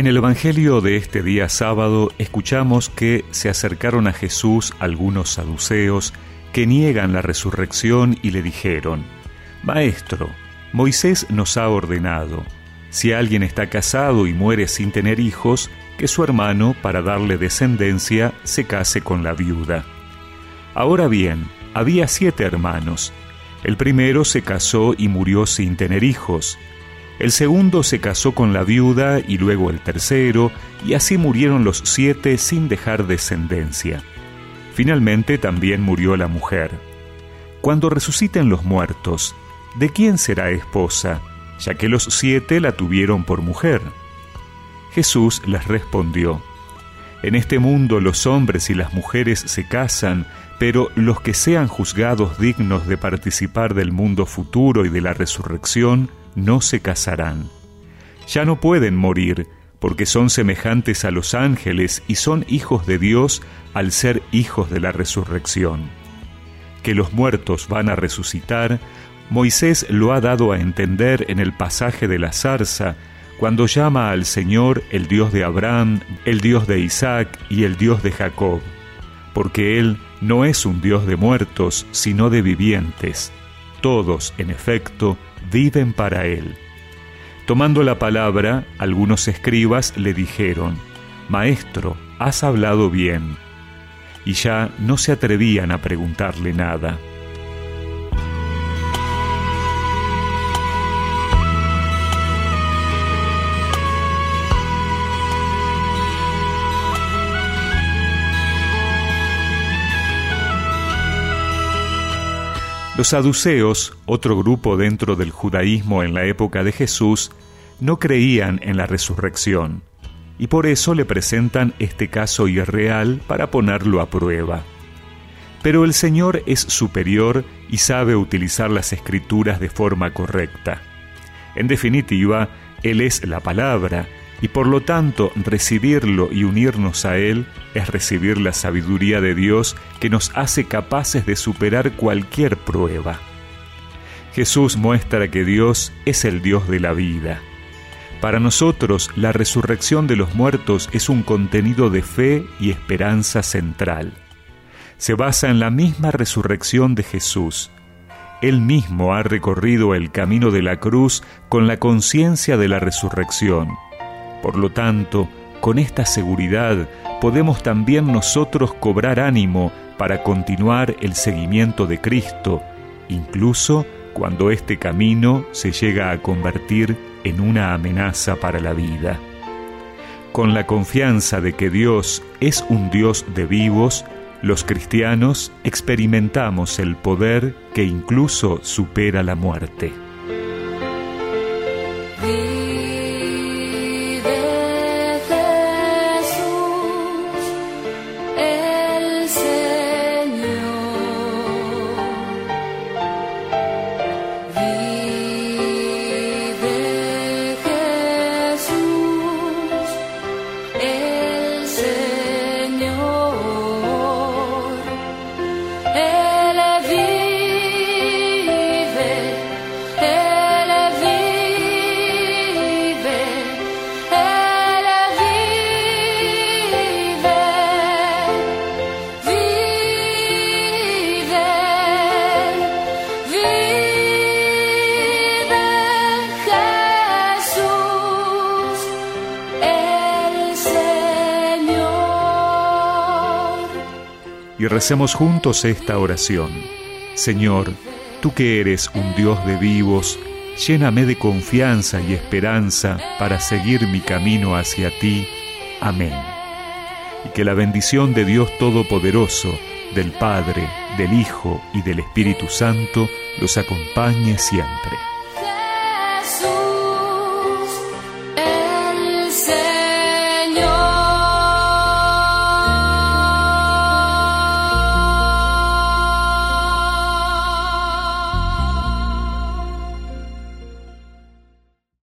En el Evangelio de este día sábado escuchamos que se acercaron a Jesús algunos saduceos que niegan la resurrección y le dijeron, Maestro, Moisés nos ha ordenado, si alguien está casado y muere sin tener hijos, que su hermano, para darle descendencia, se case con la viuda. Ahora bien, había siete hermanos. El primero se casó y murió sin tener hijos. El segundo se casó con la viuda y luego el tercero, y así murieron los siete sin dejar descendencia. Finalmente también murió la mujer. Cuando resuciten los muertos, ¿de quién será esposa? Ya que los siete la tuvieron por mujer. Jesús les respondió, En este mundo los hombres y las mujeres se casan, pero los que sean juzgados dignos de participar del mundo futuro y de la resurrección, no se casarán. Ya no pueden morir, porque son semejantes a los ángeles y son hijos de Dios al ser hijos de la resurrección. Que los muertos van a resucitar, Moisés lo ha dado a entender en el pasaje de la zarza, cuando llama al Señor el Dios de Abraham, el Dios de Isaac y el Dios de Jacob, porque Él no es un Dios de muertos, sino de vivientes. Todos, en efecto, viven para él. Tomando la palabra, algunos escribas le dijeron, Maestro, has hablado bien. Y ya no se atrevían a preguntarle nada. Los saduceos, otro grupo dentro del judaísmo en la época de Jesús, no creían en la resurrección y por eso le presentan este caso irreal para ponerlo a prueba. Pero el Señor es superior y sabe utilizar las escrituras de forma correcta. En definitiva, Él es la palabra y por lo tanto recibirlo y unirnos a Él es recibir la sabiduría de Dios que nos hace capaces de superar cualquier prueba. Jesús muestra que Dios es el Dios de la vida. Para nosotros la resurrección de los muertos es un contenido de fe y esperanza central. Se basa en la misma resurrección de Jesús. Él mismo ha recorrido el camino de la cruz con la conciencia de la resurrección por lo tanto, con esta seguridad podemos también nosotros cobrar ánimo para continuar el seguimiento de Cristo, incluso cuando este camino se llega a convertir en una amenaza para la vida. Con la confianza de que Dios es un Dios de vivos, los cristianos experimentamos el poder que incluso supera la muerte. Y recemos juntos esta oración. Señor, tú que eres un Dios de vivos, lléname de confianza y esperanza para seguir mi camino hacia ti. Amén. Y que la bendición de Dios Todopoderoso, del Padre, del Hijo y del Espíritu Santo los acompañe siempre.